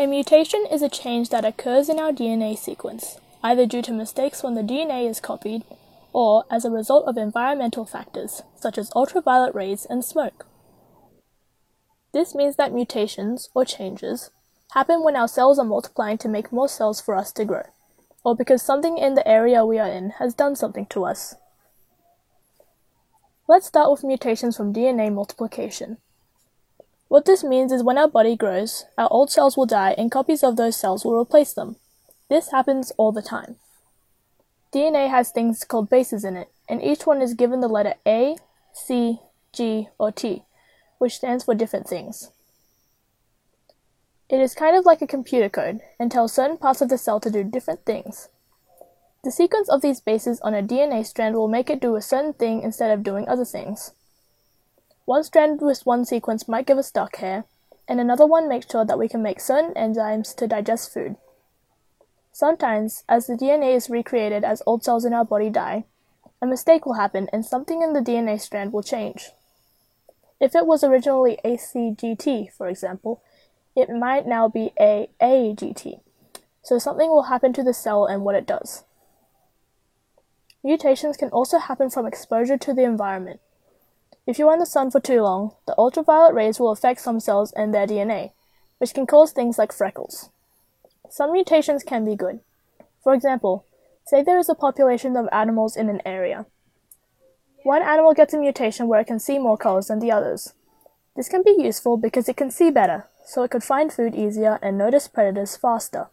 A mutation is a change that occurs in our DNA sequence, either due to mistakes when the DNA is copied or as a result of environmental factors, such as ultraviolet rays and smoke. This means that mutations, or changes, happen when our cells are multiplying to make more cells for us to grow, or because something in the area we are in has done something to us. Let's start with mutations from DNA multiplication. What this means is when our body grows, our old cells will die and copies of those cells will replace them. This happens all the time. DNA has things called bases in it, and each one is given the letter A, C, G, or T, which stands for different things. It is kind of like a computer code and tells certain parts of the cell to do different things. The sequence of these bases on a DNA strand will make it do a certain thing instead of doing other things. One strand with one sequence might give us dark hair, and another one makes sure that we can make certain enzymes to digest food. Sometimes, as the DNA is recreated as old cells in our body die, a mistake will happen and something in the DNA strand will change. If it was originally ACGT, for example, it might now be AAGT. So something will happen to the cell and what it does. Mutations can also happen from exposure to the environment. If you are in the sun for too long, the ultraviolet rays will affect some cells and their DNA, which can cause things like freckles. Some mutations can be good. For example, say there is a population of animals in an area. One animal gets a mutation where it can see more colors than the others. This can be useful because it can see better, so it could find food easier and notice predators faster.